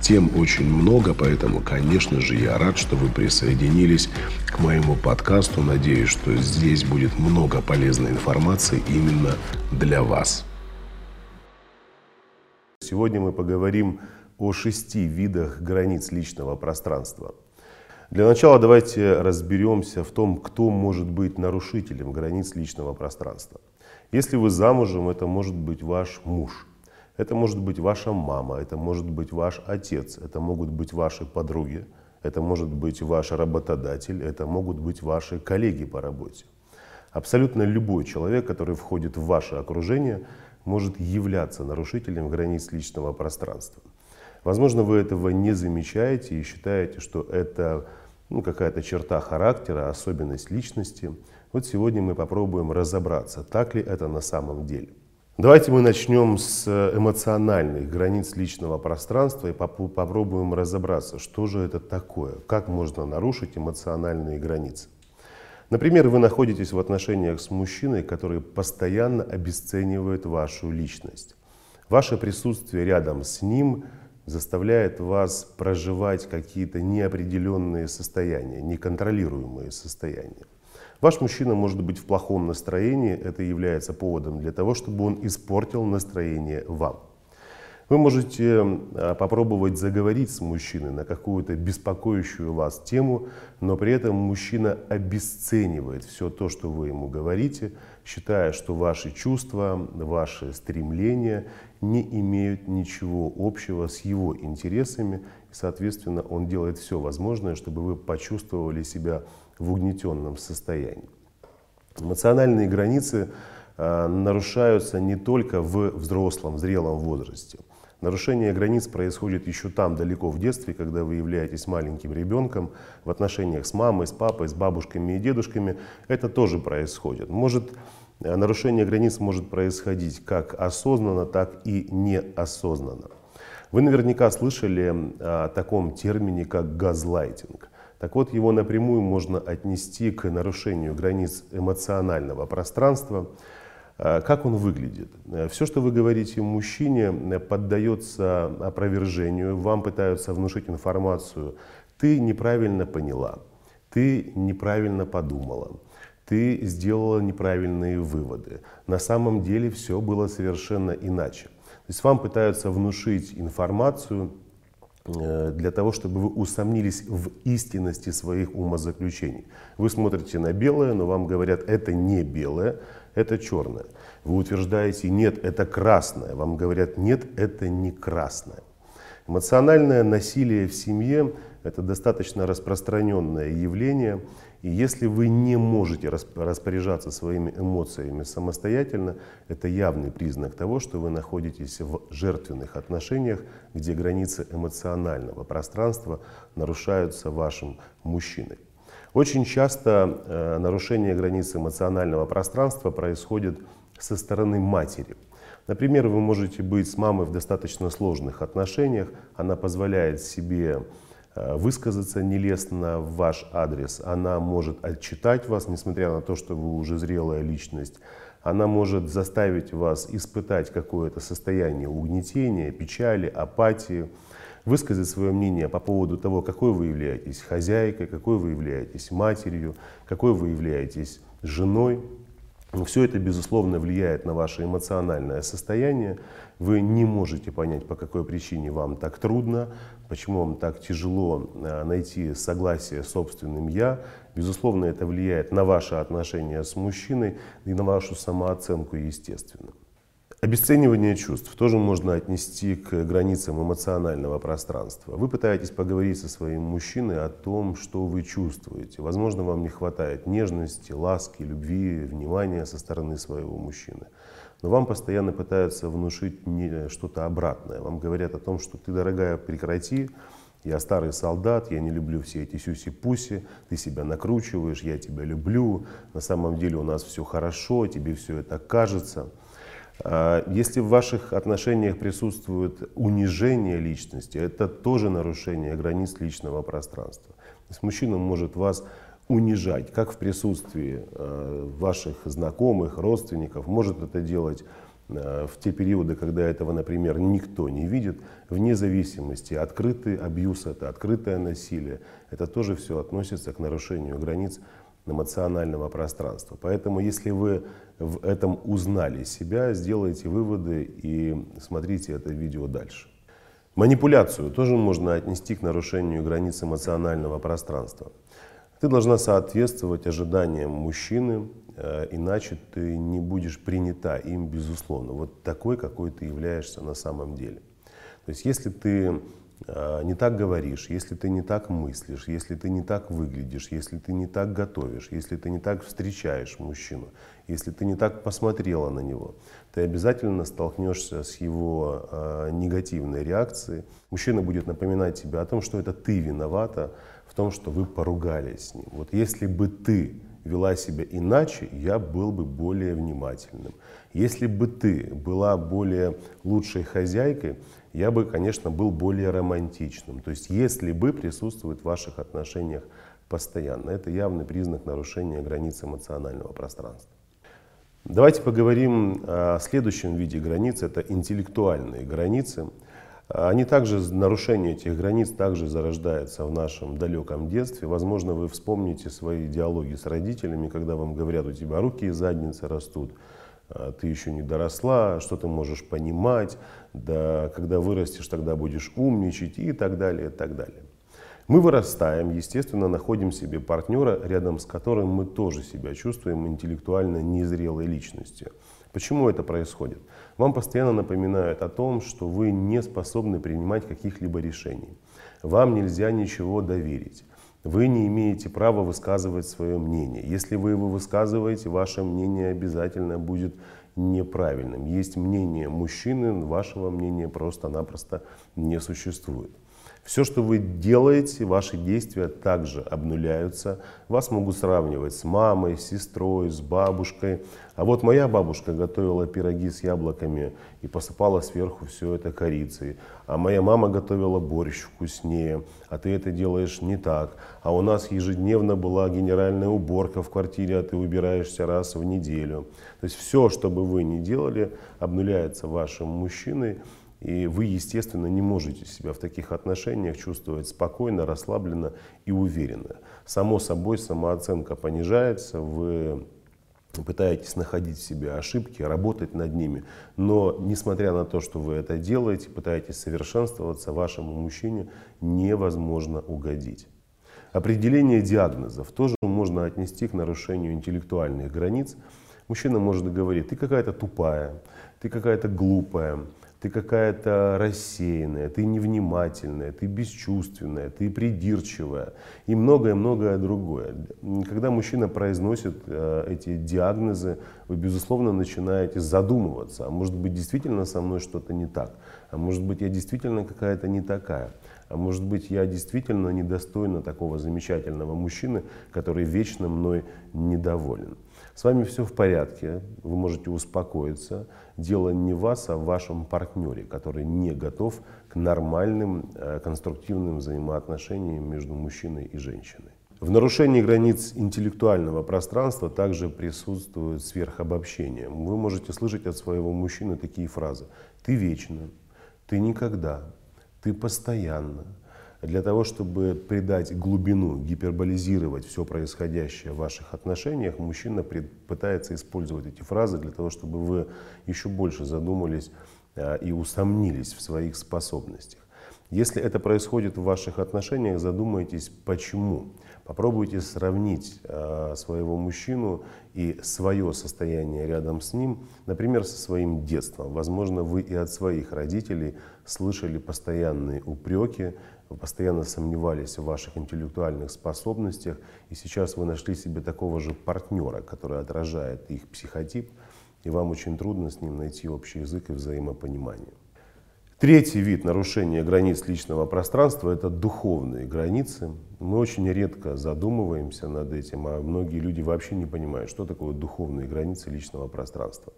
Тем очень много, поэтому, конечно же, я рад, что вы присоединились к моему подкасту. Надеюсь, что здесь будет много полезной информации именно для вас. Сегодня мы поговорим о шести видах границ личного пространства. Для начала давайте разберемся в том, кто может быть нарушителем границ личного пространства. Если вы замужем, это может быть ваш муж, это может быть ваша мама, это может быть ваш отец, это могут быть ваши подруги, это может быть ваш работодатель, это могут быть ваши коллеги по работе. Абсолютно любой человек, который входит в ваше окружение, может являться нарушителем границ личного пространства. Возможно, вы этого не замечаете и считаете, что это ну, какая-то черта характера, особенность личности. Вот сегодня мы попробуем разобраться, так ли это на самом деле. Давайте мы начнем с эмоциональных границ личного пространства и попробуем разобраться, что же это такое, как можно нарушить эмоциональные границы. Например, вы находитесь в отношениях с мужчиной, который постоянно обесценивает вашу личность. Ваше присутствие рядом с ним заставляет вас проживать какие-то неопределенные состояния, неконтролируемые состояния. Ваш мужчина может быть в плохом настроении, это является поводом для того, чтобы он испортил настроение вам. Вы можете а, попробовать заговорить с мужчиной на какую-то беспокоящую вас тему, но при этом мужчина обесценивает все то, что вы ему говорите, считая, что ваши чувства, ваши стремления не имеют ничего общего с его интересами. И, соответственно, он делает все возможное, чтобы вы почувствовали себя в угнетенном состоянии. Эмоциональные границы а, нарушаются не только в взрослом, зрелом возрасте. Нарушение границ происходит еще там, далеко в детстве, когда вы являетесь маленьким ребенком, в отношениях с мамой, с папой, с бабушками и дедушками. Это тоже происходит. Может, э, нарушение границ может происходить как осознанно, так и неосознанно. Вы наверняка слышали о таком термине, как газлайтинг. Так вот, его напрямую можно отнести к нарушению границ эмоционального пространства, Э, как он выглядит? Э, Все, что вы говорите мужчине, э, поддается опровержению, вам пытаются внушить информацию. Ты неправильно поняла, ты неправильно подумала, ты сделала неправильные выводы. На самом деле все было совершенно иначе. То есть вам пытаются внушить информацию для того, чтобы вы усомнились в истинности своих умозаключений. Вы смотрите на белое, но вам говорят, это не белое, это черное. Вы утверждаете, нет, это красное. Вам говорят, нет, это не красное. Эмоциональное насилие в семье – это достаточно распространенное явление. И если вы не можете распоряжаться своими эмоциями самостоятельно, это явный признак того, что вы находитесь в жертвенных отношениях, где границы эмоционального пространства нарушаются вашим мужчиной. Очень часто э, нарушение границ эмоционального пространства происходит со стороны матери. Например, вы можете быть с мамой в достаточно сложных отношениях, она позволяет себе высказаться нелестно в ваш адрес, она может отчитать вас, несмотря на то, что вы уже зрелая личность, она может заставить вас испытать какое-то состояние угнетения, печали, апатии, высказать свое мнение по поводу того, какой вы являетесь хозяйкой, какой вы являетесь матерью, какой вы являетесь женой. Все это, безусловно, влияет на ваше эмоциональное состояние. Вы не можете понять, по какой причине вам так трудно, почему вам так тяжело э, найти согласие собственным «я». Безусловно, это влияет на ваши отношения с мужчиной и на вашу самооценку, естественно. Обесценивание чувств тоже можно отнести к границам эмоционального пространства. Вы пытаетесь поговорить со своим мужчиной о том, что вы чувствуете. Возможно, вам не хватает нежности, ласки, любви, внимания со стороны своего мужчины. Но вам постоянно пытаются внушить что-то обратное. Вам говорят о том, что ты, дорогая, прекрати, я старый солдат, я не люблю все эти сюси-пуси, ты себя накручиваешь, я тебя люблю, на самом деле у нас все хорошо, тебе все это кажется. А, если в ваших отношениях присутствует унижение личности, это тоже нарушение границ личного пространства. То есть мужчина может вас унижать, как в присутствии а, ваших знакомых, родственников, может это делать а, в те периоды, когда этого, например, никто не видит, вне зависимости, открытый абьюз это, открытое насилие, это тоже все относится к нарушению границ эмоционального пространства. Поэтому, если вы в этом узнали себя, сделайте выводы и смотрите это видео дальше. Манипуляцию тоже можно отнести к нарушению границ эмоционального пространства. Ты должна соответствовать ожиданиям мужчины, э, иначе ты не будешь принята им, безусловно, вот такой, какой ты являешься на самом деле. То есть, если ты не так говоришь, если ты не так мыслишь, если ты не так выглядишь, если ты не так готовишь, если ты не так встречаешь мужчину, если ты не так посмотрела на него, ты обязательно столкнешься с его э, негативной реакцией. Мужчина будет напоминать тебе о том, что это ты виновата в том, что вы поругались с ним. Вот если бы ты вела себя иначе, я был бы более внимательным. Если бы ты была более лучшей хозяйкой, я бы, конечно, был более романтичным. То есть, если бы присутствует в ваших отношениях постоянно, это явный признак нарушения границ эмоционального пространства. Давайте поговорим о следующем виде границ, это интеллектуальные границы. Они также, нарушение этих границ также зарождается в нашем далеком детстве. Возможно, вы вспомните свои диалоги с родителями, когда вам говорят, у тебя руки из задницы растут, ты еще не доросла, что ты можешь понимать, да, когда вырастешь, тогда будешь умничать и так далее, и так далее. Мы вырастаем, естественно, находим себе партнера, рядом с которым мы тоже себя чувствуем интеллектуально незрелой личностью. Почему это происходит? Вам постоянно напоминают о том, что вы не способны принимать каких-либо решений. Вам нельзя ничего доверить. Вы не имеете права высказывать свое мнение. Если вы его высказываете, ваше мнение обязательно будет неправильным. Есть мнение мужчины, вашего мнения просто-напросто не существует. Все, что вы делаете, ваши действия также обнуляются. Вас могут сравнивать с мамой, с сестрой, с бабушкой. А вот моя бабушка готовила пироги с яблоками и посыпала сверху все это корицей. А моя мама готовила борщ вкуснее, а ты это делаешь не так. А у нас ежедневно была генеральная уборка в квартире, а ты убираешься раз в неделю. То есть все, что бы вы ни делали, обнуляется вашим мужчиной. И вы, естественно, не можете себя в таких отношениях чувствовать спокойно, расслабленно и уверенно. Само собой, самооценка понижается, вы пытаетесь находить в себе ошибки, работать над ними. Но, несмотря на то, что вы это делаете, пытаетесь совершенствоваться, вашему мужчине невозможно угодить. Определение диагнозов тоже можно отнести к нарушению интеллектуальных границ. Мужчина может говорить, ты какая-то тупая, ты какая-то глупая, ты какая-то рассеянная, ты невнимательная, ты бесчувственная, ты придирчивая и многое-многое другое. Когда мужчина произносит э, эти диагнозы, вы, безусловно, начинаете задумываться, а может быть, действительно со мной что-то не так, а может быть, я действительно какая-то не такая, а может быть, я действительно недостойна такого замечательного мужчины, который вечно мной недоволен. С вами все в порядке, вы можете успокоиться. Дело не в вас, а в вашем партнере, который не готов к нормальным э, конструктивным взаимоотношениям между мужчиной и женщиной. В нарушении границ интеллектуального пространства также присутствует сверхобобщение. Вы можете слышать от своего мужчины такие фразы. Ты вечно, ты никогда, ты постоянно, для того, чтобы придать глубину, гиперболизировать все происходящее в ваших отношениях, мужчина пытается использовать эти фразы для того, чтобы вы еще больше задумались а, и усомнились в своих способностях. Если это происходит в ваших отношениях, задумайтесь, почему. Попробуйте сравнить э, своего мужчину и свое состояние рядом с ним, например, со своим детством. Возможно, вы и от своих родителей слышали постоянные упреки, вы постоянно сомневались в ваших интеллектуальных способностях, и сейчас вы нашли себе такого же партнера, который отражает их психотип, и вам очень трудно с ним найти общий язык и взаимопонимание. Третий вид нарушения границ личного пространства – это духовные границы. Мы очень редко задумываемся над этим, а многие люди вообще не понимают, что такое духовные границы личного пространства.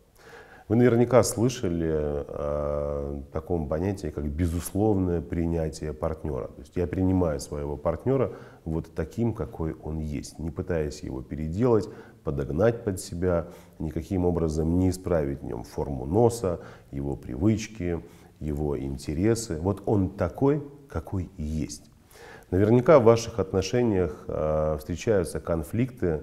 Вы наверняка слышали о таком понятии, как безусловное принятие партнера. То есть я принимаю своего партнера вот таким, какой он есть, не пытаясь его переделать, подогнать под себя, никаким образом не исправить в нем форму носа, его привычки, его интересы. Вот он такой, какой есть. Наверняка в ваших отношениях э, встречаются конфликты,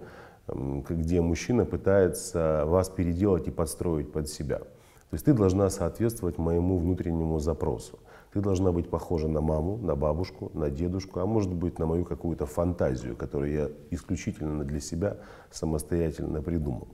где мужчина пытается вас переделать и подстроить под себя. То есть ты должна соответствовать моему внутреннему запросу. Ты должна быть похожа на маму, на бабушку, на дедушку, а может быть на мою какую-то фантазию, которую я исключительно для себя самостоятельно придумал.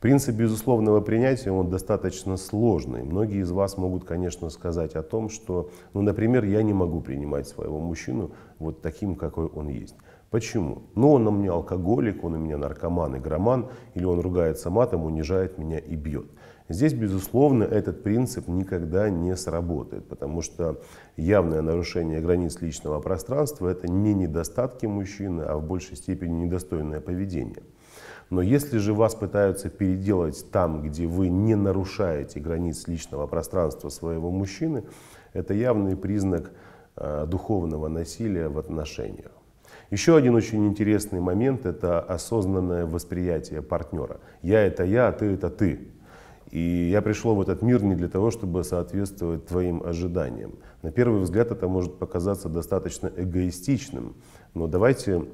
Принцип безусловного принятия, он достаточно сложный. Многие из вас могут, конечно, сказать о том, что, ну, например, я не могу принимать своего мужчину вот таким, какой он есть. Почему? Ну, он у меня алкоголик, он у меня наркоман, игроман, или он ругается матом, унижает меня и бьет. Здесь, безусловно, этот принцип никогда не сработает, потому что явное нарушение границ личного пространства – это не недостатки мужчины, а в большей степени недостойное поведение. Но если же вас пытаются переделать там, где вы не нарушаете границ личного пространства своего мужчины, это явный признак духовного насилия в отношениях. Еще один очень интересный момент – это осознанное восприятие партнера. Я – это я, а ты – это ты. И я пришел в этот мир не для того, чтобы соответствовать твоим ожиданиям. На первый взгляд это может показаться достаточно эгоистичным, но давайте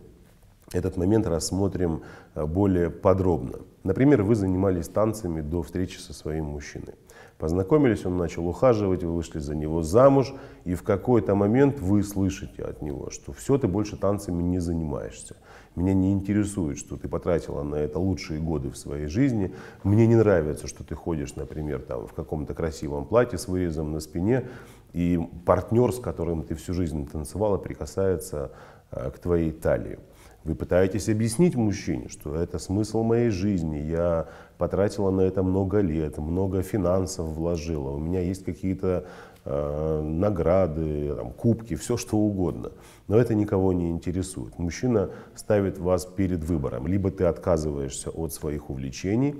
этот момент рассмотрим э, более подробно. Например, вы занимались танцами до встречи со своим мужчиной. Познакомились, он начал ухаживать, вы вышли за него замуж, и в какой-то момент вы слышите от него, что все, ты больше танцами не занимаешься. Меня не интересует, что ты потратила на это лучшие годы в своей жизни. Мне не нравится, что ты ходишь, например, там, в каком-то красивом платье с вырезом на спине, и партнер, с которым ты всю жизнь танцевала, прикасается э, к твоей талии. Вы пытаетесь объяснить мужчине, что это смысл моей жизни, я потратила на это много лет, много финансов вложила, у меня есть какие-то э, награды, там, кубки, все что угодно. Но это никого не интересует. Мужчина ставит вас перед выбором. Либо ты отказываешься от своих увлечений,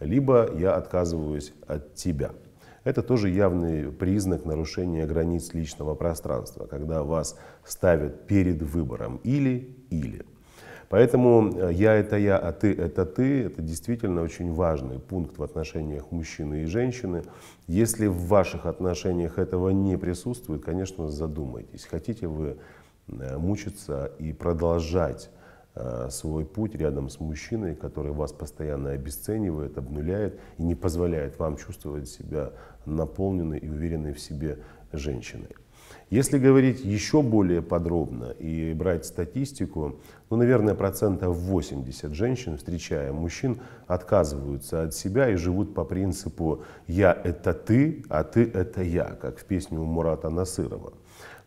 либо я отказываюсь от тебя. Это тоже явный признак нарушения границ личного пространства, когда вас ставят перед выбором или-или. Поэтому э, я это я, а ты это ты, это действительно очень важный пункт в отношениях мужчины и женщины. Если в ваших отношениях этого не присутствует, конечно, задумайтесь, хотите вы э, мучиться и продолжать э, свой путь рядом с мужчиной, который вас постоянно обесценивает, обнуляет и не позволяет вам чувствовать себя наполненной и уверенной в себе женщиной. Если говорить еще более подробно и брать статистику, ну, наверное, процентов 80 женщин, встречая мужчин, отказываются от себя и живут по принципу «я – это ты, а ты – это я», как в песне у Мурата Насырова.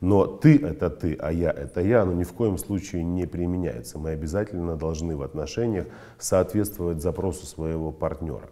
Но ты – это ты, а я – это я, но ни в коем случае не применяется. Мы обязательно должны в отношениях соответствовать запросу своего партнера.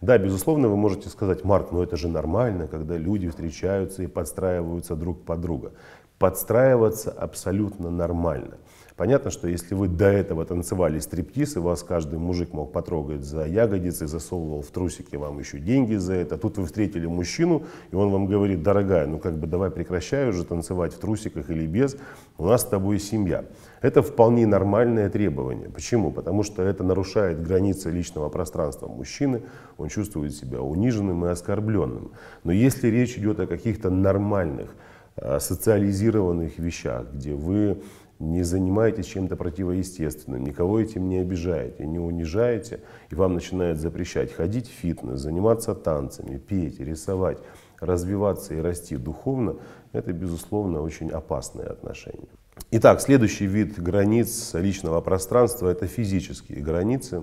Да, безусловно, вы можете сказать, Марк, ну это же нормально, когда люди встречаются и подстраиваются друг под друга. Подстраиваться абсолютно нормально. Понятно, что если вы до этого танцевали стриптиз, и вас каждый мужик мог потрогать за ягодицы, засовывал в трусики вам еще деньги за это, тут вы встретили мужчину, и он вам говорит, дорогая, ну как бы давай прекращай уже танцевать в трусиках или без, у нас с тобой семья. Это вполне нормальное требование. Почему? Потому что это нарушает границы личного пространства мужчины, он чувствует себя униженным и оскорбленным. Но если речь идет о каких-то нормальных, а, социализированных вещах, где вы не занимаетесь чем-то противоестественным, никого этим не обижаете, не унижаете, и вам начинают запрещать ходить в фитнес, заниматься танцами, петь, рисовать, развиваться и расти духовно, это, безусловно, очень опасные отношения. Итак, следующий вид границ личного пространства – это физические границы.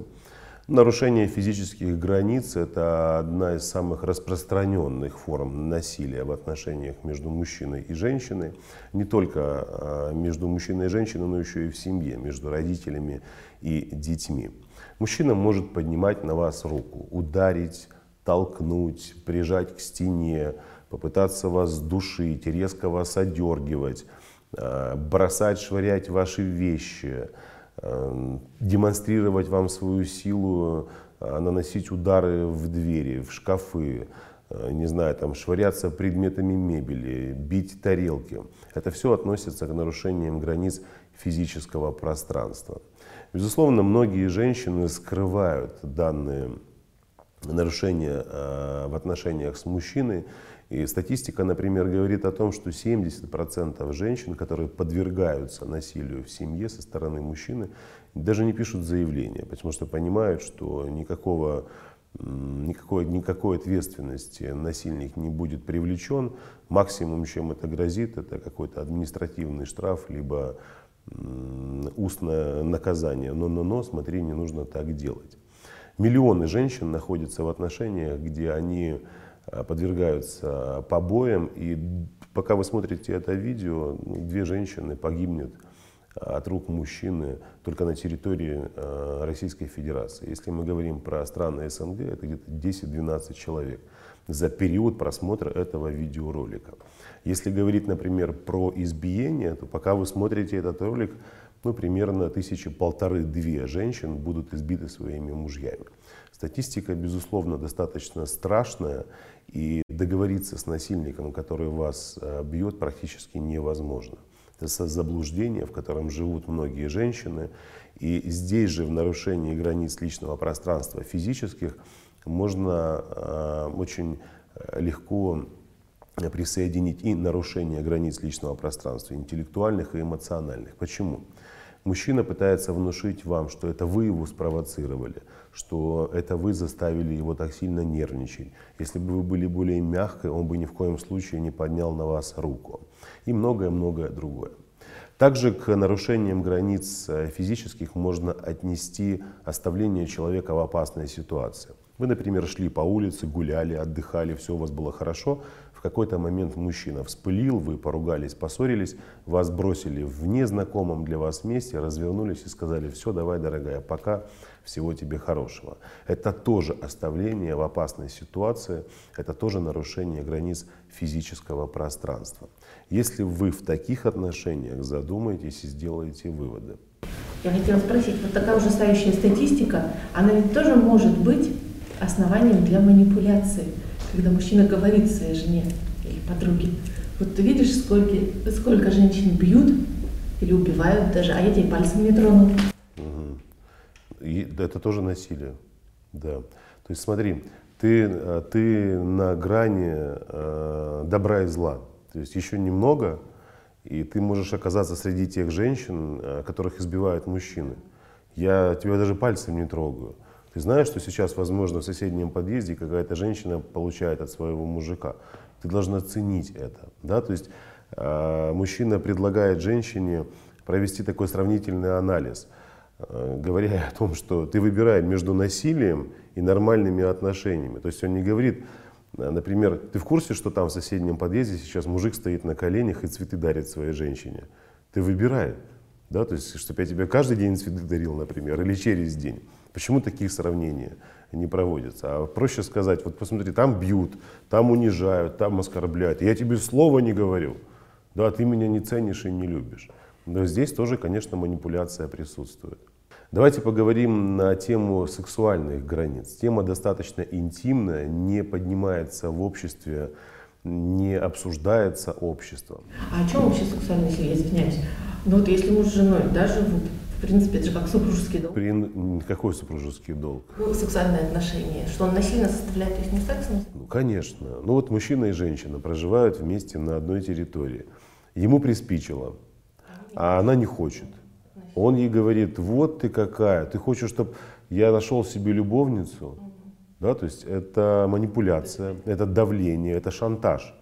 Нарушение физических границ – это одна из самых распространенных форм насилия в отношениях между мужчиной и женщиной. Не только а, между мужчиной и женщиной, но еще и в семье, между родителями и детьми. Мужчина может поднимать на вас руку, ударить, толкнуть, прижать к стене, попытаться вас душить, резко вас одергивать, а, бросать, швырять ваши вещи – демонстрировать вам свою силу, э, наносить удары в двери, в шкафы, э, не знаю, там, швыряться предметами мебели, бить тарелки. Это все относится к нарушениям границ физического пространства. Безусловно, многие женщины скрывают данные нарушения э, в отношениях с мужчиной и статистика, например, говорит о том, что 70% женщин, которые подвергаются насилию в семье со стороны мужчины, даже не пишут заявления, потому что понимают, что никакого, никакой, никакой ответственности насильник не будет привлечен. Максимум, чем это грозит, это какой-то административный штраф, либо устное наказание. Но-но-но, смотри, не нужно так делать. Миллионы женщин находятся в отношениях, где они подвергаются побоям. И пока вы смотрите это видео, две женщины погибнут от рук мужчины только на территории э, Российской Федерации. Если мы говорим про страны СНГ, это где-то 10-12 человек за период просмотра этого видеоролика. Если говорить, например, про избиение, то пока вы смотрите этот ролик, ну, примерно тысячи полторы-две женщин будут избиты своими мужьями. Статистика, безусловно, достаточно страшная, и договориться с насильником, который вас э, бьет, практически невозможно. Это заблуждение, в котором живут многие женщины. И здесь же, в нарушении границ личного пространства физических, можно э, очень э, легко присоединить и нарушение границ личного пространства, интеллектуальных и эмоциональных. Почему? Мужчина пытается внушить вам, что это вы его спровоцировали, что это вы заставили его так сильно нервничать. Если бы вы были более мягкой, он бы ни в коем случае не поднял на вас руку. И многое-многое другое. Также к нарушениям границ э, физических можно отнести оставление человека в опасной ситуации. Вы, например, шли по улице, гуляли, отдыхали, все у вас было хорошо, в какой-то момент мужчина вспылил, вы поругались, поссорились, вас бросили в незнакомом для вас месте, развернулись и сказали, все, давай, дорогая, пока, всего тебе хорошего. Это тоже оставление в опасной ситуации, это тоже нарушение границ физического пространства. Если вы в таких отношениях задумаетесь и сделаете выводы. Я хотела спросить, вот такая ужасающая статистика, она ведь тоже может быть основанием для манипуляции когда мужчина говорит своей жене или подруге, вот ты видишь, сколько, сколько женщин бьют или убивают даже, а я тебе пальцем не трону. Угу. И это тоже насилие, да. То есть смотри, ты, э, ты на грани э, добра и зла. То есть еще немного, и ты можешь оказаться среди тех женщин, э, которых избивают мужчины. Я тебя даже пальцем не трогаю. Ты знаешь, что сейчас, возможно, в соседнем подъезде какая-то женщина получает от своего мужика. Ты должна ценить это. Да? То есть э, мужчина предлагает женщине провести такой сравнительный анализ, э, говоря о том, что ты выбираешь между насилием и нормальными отношениями. То есть он не говорит, э, например, ты в курсе, что там в соседнем подъезде сейчас мужик стоит на коленях и цветы дарит своей женщине. Ты выбирай. Да? То есть, чтобы я тебе каждый день цветы дарил, например, или через день. Почему такие сравнения не проводятся? А проще сказать, вот посмотри, там бьют, там унижают, там оскорбляют. Я тебе слова не говорю. Да, ты меня не ценишь и не любишь. Но здесь тоже, конечно, манипуляция присутствует. Давайте поговорим на тему сексуальных границ. Тема достаточно интимная, не поднимается в обществе, не обсуждается обществом. А о чем вообще сексуальная насилие, извиняюсь? Ну вот если муж с женой, даже в принципе, это же как супружеский долг. При... Какой супружеский долг? Ну, сексуальные отношения. Что он насильно составляет их не сексом? Ну, конечно. Ну вот мужчина и женщина проживают вместе на одной территории. Ему приспичило, а она не хочет. Он ей говорит, вот ты какая, ты хочешь, чтобы я нашел себе любовницу? Да, то есть это манипуляция, это давление, это шантаж.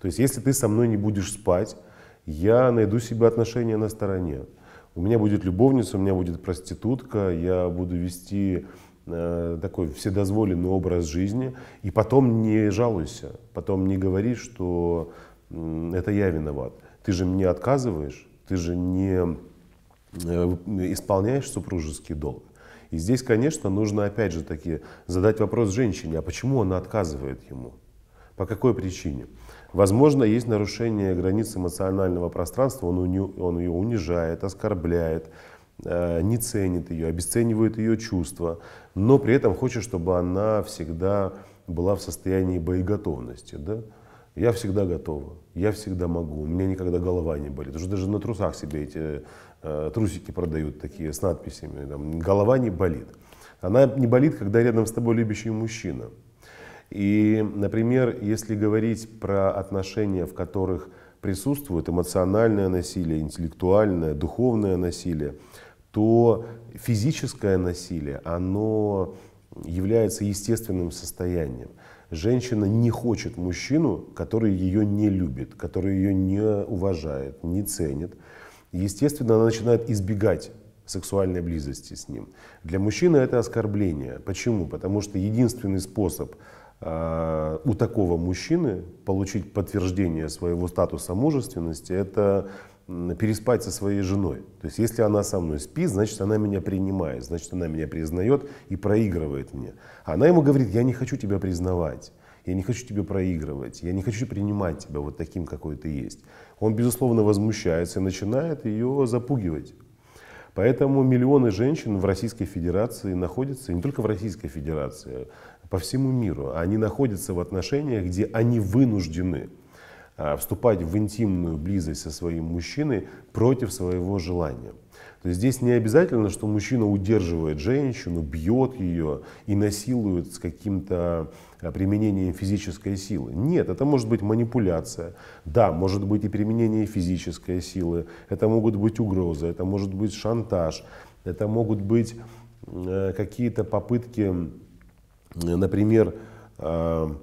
То есть если ты со мной не будешь спать, я найду себе отношения на стороне. У меня будет любовница, у меня будет проститутка, я буду вести э, такой вседозволенный образ жизни, и потом не жалуйся, потом не говори, что это я виноват. Ты же мне отказываешь, ты же не э, исполняешь супружеский долг. И здесь, конечно, нужно опять же таки задать вопрос женщине, а почему она отказывает ему? По какой причине? Возможно, есть нарушение границ эмоционального пространства, он, уни, он ее унижает, оскорбляет, э, не ценит ее, обесценивает ее чувства, но при этом хочет, чтобы она всегда была в состоянии боеготовности. Да? Я всегда готова, я всегда могу, у меня никогда голова не болит. Уже даже на трусах себе эти э, трусики продают такие с надписями, там, голова не болит. Она не болит, когда рядом с тобой любящий мужчина. И, например, если говорить про отношения, в которых присутствует эмоциональное насилие, интеллектуальное, духовное насилие, то физическое насилие, оно является естественным состоянием. Женщина не хочет мужчину, который ее не любит, который ее не уважает, не ценит. Естественно, она начинает избегать сексуальной близости с ним. Для мужчины это оскорбление. Почему? Потому что единственный способ у такого мужчины получить подтверждение своего статуса мужественности – это переспать со своей женой. То есть если она со мной спит, значит она меня принимает, значит она меня признает и проигрывает мне. Она ему говорит, я не хочу тебя признавать, я не хочу тебя проигрывать, я не хочу принимать тебя вот таким, какой ты есть. Он, безусловно, возмущается и начинает ее запугивать. Поэтому миллионы женщин в Российской Федерации находятся, и не только в Российской Федерации, по всему миру. Они находятся в отношениях, где они вынуждены а, вступать в интимную близость со своим мужчиной против своего желания. То есть здесь не обязательно, что мужчина удерживает женщину, бьет ее и насилует с каким-то а, применением физической силы. Нет, это может быть манипуляция. Да, может быть и применение физической силы. Это могут быть угрозы, это может быть шантаж, это могут быть э, какие-то попытки, например, а,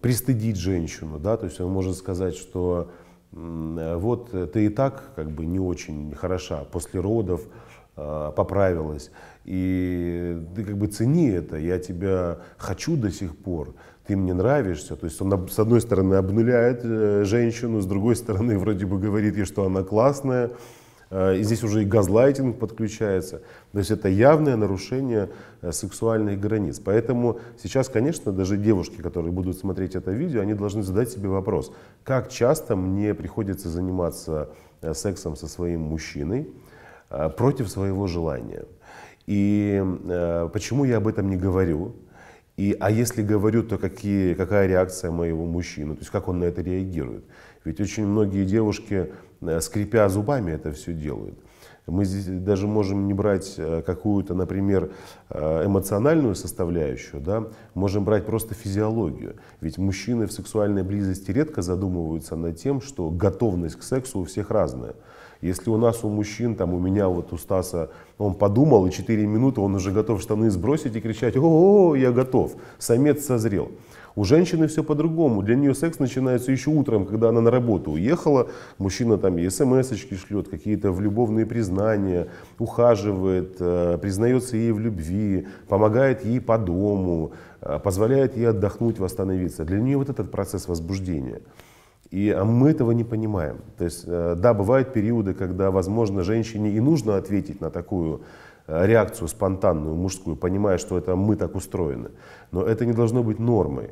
пристыдить женщину, да, то есть он может сказать, что вот ты и так как бы не очень хороша после родов, а, поправилась, и ты как бы цени это, я тебя хочу до сих пор, ты мне нравишься, то есть он с одной стороны обнуляет э, женщину, с другой стороны вроде бы говорит ей, что она классная, Э, и здесь уже и газлайтинг подключается. То есть это явное нарушение э, сексуальных границ. Поэтому сейчас, конечно, даже девушки, которые будут смотреть это видео, они должны задать себе вопрос, как часто мне приходится заниматься э, сексом со своим мужчиной против своего желания. И почему я об этом не говорю? И, а если говорю, то какие, какая реакция моего мужчины, то есть как он на это реагирует? Ведь очень многие девушки Э, скрипя зубами это все делают. Мы здесь даже можем не брать э, какую-то, например, э, эмоциональную составляющую, да? можем брать просто физиологию. Ведь мужчины в сексуальной близости редко задумываются над тем, что готовность к сексу у всех разная. Если у нас у мужчин, там у меня вот у Стаса, он подумал, и 4 минуты он уже готов штаны сбросить и кричать, о, я готов, самец созрел. У женщины все по-другому. Для нее секс начинается еще утром, когда она на работу уехала. Мужчина там и смс-очки шлет, какие-то в любовные признания, ухаживает, э, признается ей в любви, помогает ей по дому, э, позволяет ей отдохнуть, восстановиться. Для нее вот этот процесс возбуждения. И а мы этого не понимаем. То есть, э, да, бывают периоды, когда, возможно, женщине и нужно ответить на такую реакцию спонтанную мужскую, понимая, что это мы так устроены. Но это не должно быть нормой.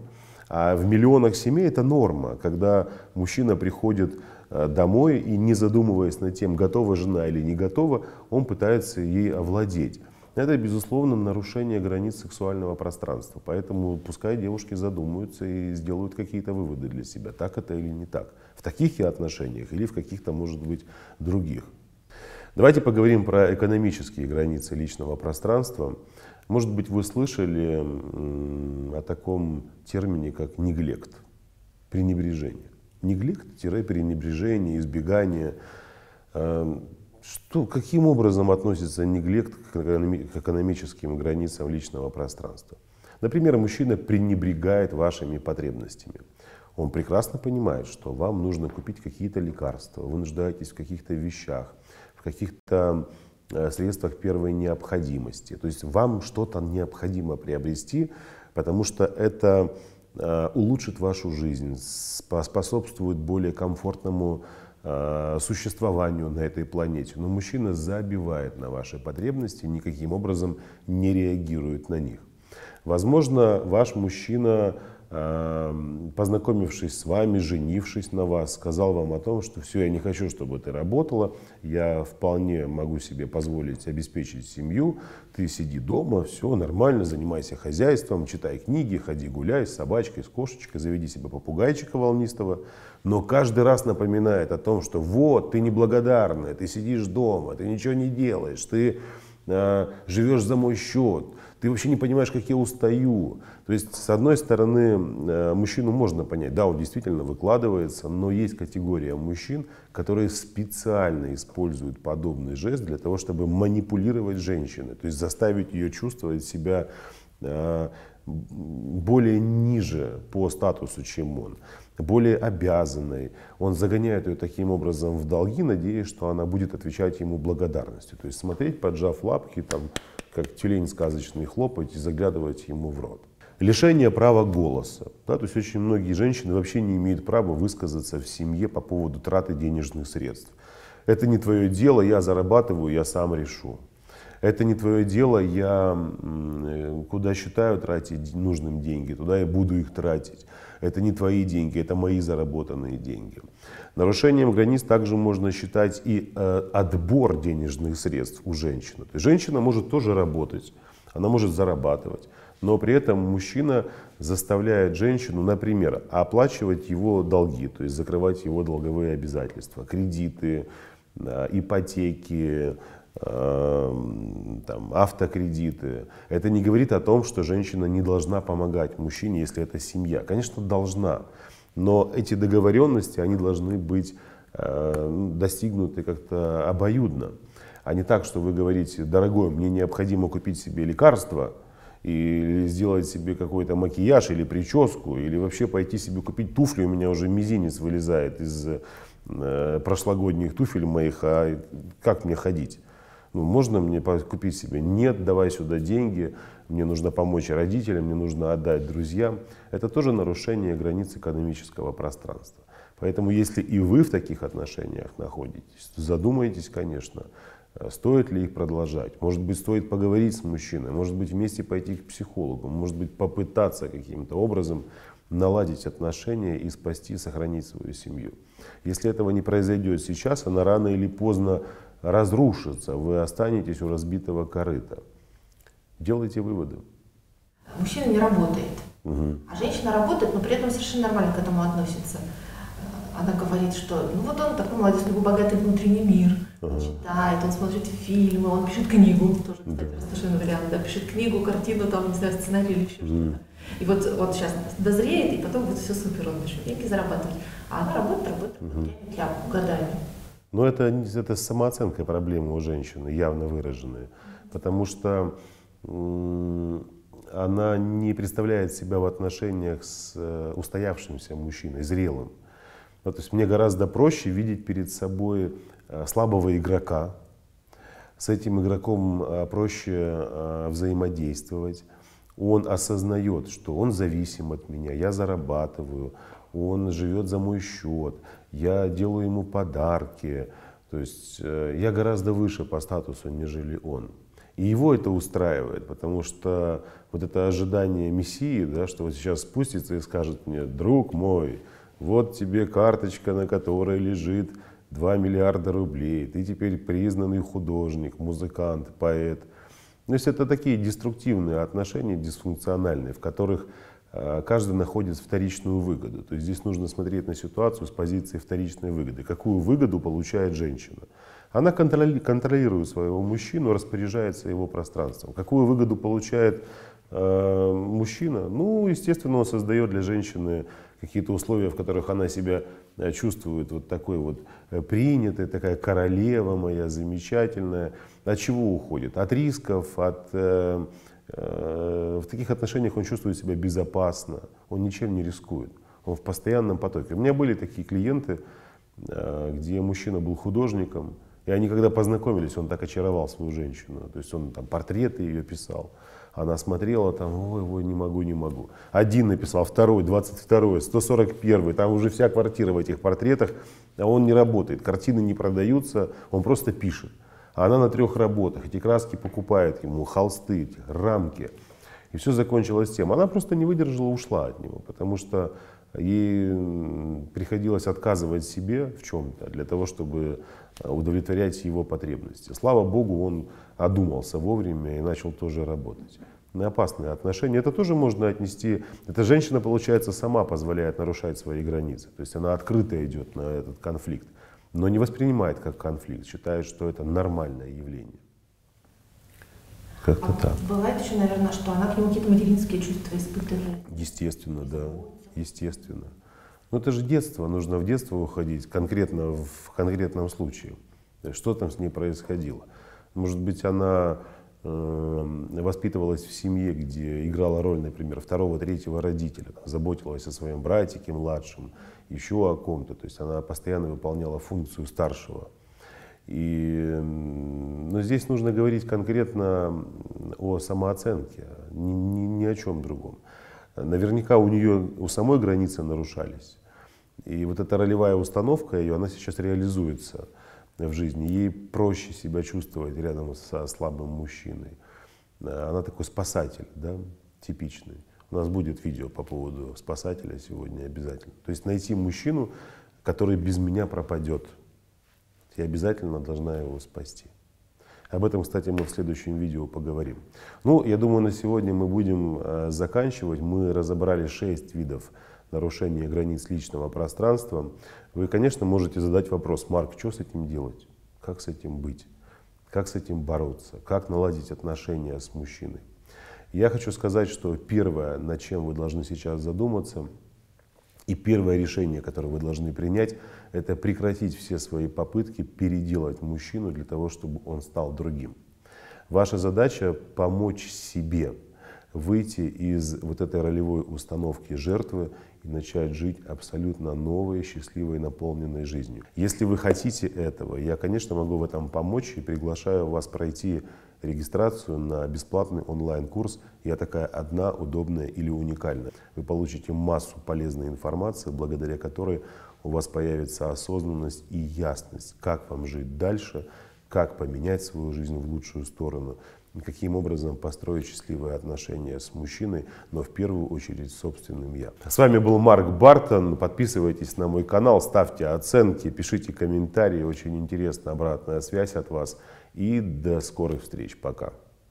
А в миллионах семей это норма, когда мужчина приходит э, домой и не задумываясь над тем, готова жена или не готова, он пытается ей овладеть. Это, безусловно, нарушение границ сексуального пространства. Поэтому пускай девушки задумаются и сделают какие-то выводы для себя, так это или не так. В таких и отношениях или в каких-то, может быть, других. Давайте поговорим про экономические границы личного пространства. Может быть, вы слышали о таком термине, как неглект, пренебрежение. Неглект-пренебрежение, избегание. Эм, что, каким образом относится неглект к экономическим границам личного пространства? Например, мужчина пренебрегает вашими потребностями. Он прекрасно понимает, что вам нужно купить какие-то лекарства, вы нуждаетесь в каких-то вещах, в каких-то э, средствах первой необходимости. То есть вам что-то необходимо приобрести, потому что это э, улучшит вашу жизнь, способствует более комфортному э, существованию на этой планете. Но мужчина забивает на ваши потребности, никаким образом не реагирует на них. Возможно, ваш мужчина познакомившись с вами, женившись на вас, сказал вам о том, что все, я не хочу, чтобы ты работала, я вполне могу себе позволить обеспечить семью, ты сиди дома, все нормально, занимайся хозяйством, читай книги, ходи гуляй с собачкой, с кошечкой, заведи себе попугайчика волнистого, но каждый раз напоминает о том, что вот, ты неблагодарная, ты сидишь дома, ты ничего не делаешь, ты э, живешь за мой счет, ты вообще не понимаешь, как я устаю. То есть, с одной стороны, э, мужчину можно понять, да, он действительно выкладывается, но есть категория мужчин, которые специально используют подобный жест для того, чтобы манипулировать женщиной, то есть заставить ее чувствовать себя э, более ниже по статусу, чем он, более обязанной. Он загоняет ее таким образом в долги, надеясь, что она будет отвечать ему благодарностью. То есть смотреть, поджав лапки, там, как тюлень сказочный, хлопать и заглядывать ему в рот. Лишение права голоса. Да, то есть очень многие женщины вообще не имеют права высказаться в семье по поводу траты денежных средств. Это не твое дело, я зарабатываю, я сам решу. Это не твое дело, я куда считаю тратить нужным деньги, туда я буду их тратить. Это не твои деньги, это мои заработанные деньги. Нарушением границ также можно считать и э, отбор денежных средств у женщины. То есть женщина может тоже работать, она может зарабатывать, но при этом мужчина заставляет женщину, например, оплачивать его долги, то есть закрывать его долговые обязательства, кредиты, э, ипотеки, там, автокредиты. Это не говорит о том, что женщина не должна помогать мужчине, если это семья. Конечно, должна. Но эти договоренности, они должны быть э, достигнуты как-то обоюдно. А не так, что вы говорите, дорогой, мне необходимо купить себе лекарство, или сделать себе какой-то макияж или прическу, или вообще пойти себе купить туфли, у меня уже мизинец вылезает из э, прошлогодних туфель моих, а как мне ходить? Ну, можно мне купить себе? Нет, давай сюда деньги, мне нужно помочь родителям, мне нужно отдать друзьям. Это тоже нарушение границ экономического пространства. Поэтому если и вы в таких отношениях находитесь, задумайтесь, конечно, э, стоит ли их продолжать. Может быть, стоит поговорить с мужчиной, может быть, вместе пойти к психологу, может быть, попытаться каким-то образом наладить отношения и спасти, сохранить свою семью. Если этого не произойдет сейчас, она рано или поздно разрушится, вы останетесь у разбитого корыта. Делайте выводы. Мужчина не работает, угу. а женщина работает, но при этом совершенно нормально к этому относится. Она говорит, что ну вот он такой молодец, у него богатый внутренний мир, ага. читает, он смотрит фильмы, он пишет книгу, тоже, кстати, да. совершенно вариант, да, пишет книгу, картину, там, не знаю, сценарий или еще угу. что-то. И вот, вот сейчас дозреет, и потом будет все супер, он начнет деньги зарабатывать. А она работает, работает, угу. тянет годами. Но это, это самооценка проблемы у женщины, явно выраженная. Потому что она не представляет себя в отношениях с э, устоявшимся мужчиной, зрелым. Ну, то есть мне гораздо проще видеть перед собой э, слабого игрока. С этим игроком э, проще взаимодействовать. Он осознает, что он зависим от меня, я зарабатываю, он живет за мой счет, я делаю ему подарки. То есть э, я гораздо выше по статусу, нежели он. И его это устраивает, потому что вот это ожидание Мессии, да, что вот сейчас спустится и скажет мне, друг мой, вот тебе карточка, на которой лежит 2 миллиарда рублей, ты теперь признанный художник, музыкант, поэт. То есть это такие деструктивные отношения, дисфункциональные, в которых каждый находит вторичную выгоду. То есть здесь нужно смотреть на ситуацию с позиции вторичной выгоды. Какую выгоду получает женщина? Она контролирует своего мужчину, распоряжается его пространством. Какую выгоду получает э, мужчина? Ну, естественно, он создает для женщины какие-то условия, в которых она себя э, чувствует вот такой вот э, принятой, такая королева моя, замечательная. От чего уходит? От рисков, от э, э, в таких отношениях он чувствует себя безопасно, он ничем не рискует, он в постоянном потоке. У меня были такие клиенты, э, где мужчина был художником, и они когда познакомились, он так очаровал свою женщину. То есть он там портреты ее писал. Она смотрела там, ой, ой, не могу, не могу. Один написал, второй, двадцать второй, сто сорок первый. Там уже вся квартира в этих портретах, а он не работает. Картины не продаются, он просто пишет. А она на трех работах. Эти краски покупает ему, холсты, рамки. И все закончилось тем. Она просто не выдержала, ушла от него, потому что ей приходилось отказывать себе в чем-то для того, чтобы э, удовлетворять его потребности. Слава Богу, он одумался вовремя и начал тоже работать. На опасные отношения. Это тоже можно отнести. Эта женщина, получается, сама позволяет нарушать свои границы. То есть она открыто идет на этот конфликт, но не воспринимает как конфликт, считает, что это нормальное явление. Как-то А так. Бывает еще, наверное, что она к нему какие-то материнские чувства испытывает. Естественно, да. Естественно. Но это же детство, нужно в детство уходить, конкретно в конкретном случае. Что там с ней происходило? Может быть, она воспитывалась в семье, где играла роль, например, второго, третьего родителя, заботилась о своем братике младшем, еще о ком-то. То есть она постоянно выполняла функцию старшего. И, но здесь нужно говорить конкретно о самооценке, ни, ни- ни о чем другом. Наверняка у нее у самой границы нарушались. И вот эта ролевая установка ее, она сейчас реализуется в жизни. Ей проще себя чувствовать рядом со слабым мужчиной. Э, Она такой спасатель, да, типичный. У нас будет видео по поводу спасателя сегодня обязательно. То есть найти мужчину, который без меня пропадет. Я обязательно должна его спасти. Об этом, кстати, мы в следующем видео поговорим. Ну, я думаю, на сегодня мы будем э, заканчивать. Мы разобрали шесть видов нарушения границ личного пространства. Вы, конечно, можете задать вопрос, Марк, что с этим делать? Как с этим быть? Как с этим бороться? Как наладить отношения с мужчиной? Я хочу сказать, что первое, над чем вы должны сейчас задуматься, и первое решение, которое вы должны принять, это прекратить все свои попытки переделать мужчину для того, чтобы он стал другим. Ваша задача помочь себе выйти из вот этой ролевой установки жертвы и начать жить абсолютно новой, счастливой, наполненной жизнью. Если вы хотите этого, я, конечно, могу в этом помочь и приглашаю вас пройти регистрацию на бесплатный онлайн-курс «Я такая одна, удобная или уникальная». Вы получите массу полезной информации, благодаря которой у вас появится осознанность и ясность, как вам жить дальше, как поменять свою жизнь в лучшую сторону, каким образом построить счастливые отношения с мужчиной, но в первую очередь с собственным «я». С вами был Марк Бартон. Подписывайтесь на мой канал, ставьте оценки, пишите комментарии. Очень интересна обратная связь от вас. И до скорых встреч. Пока.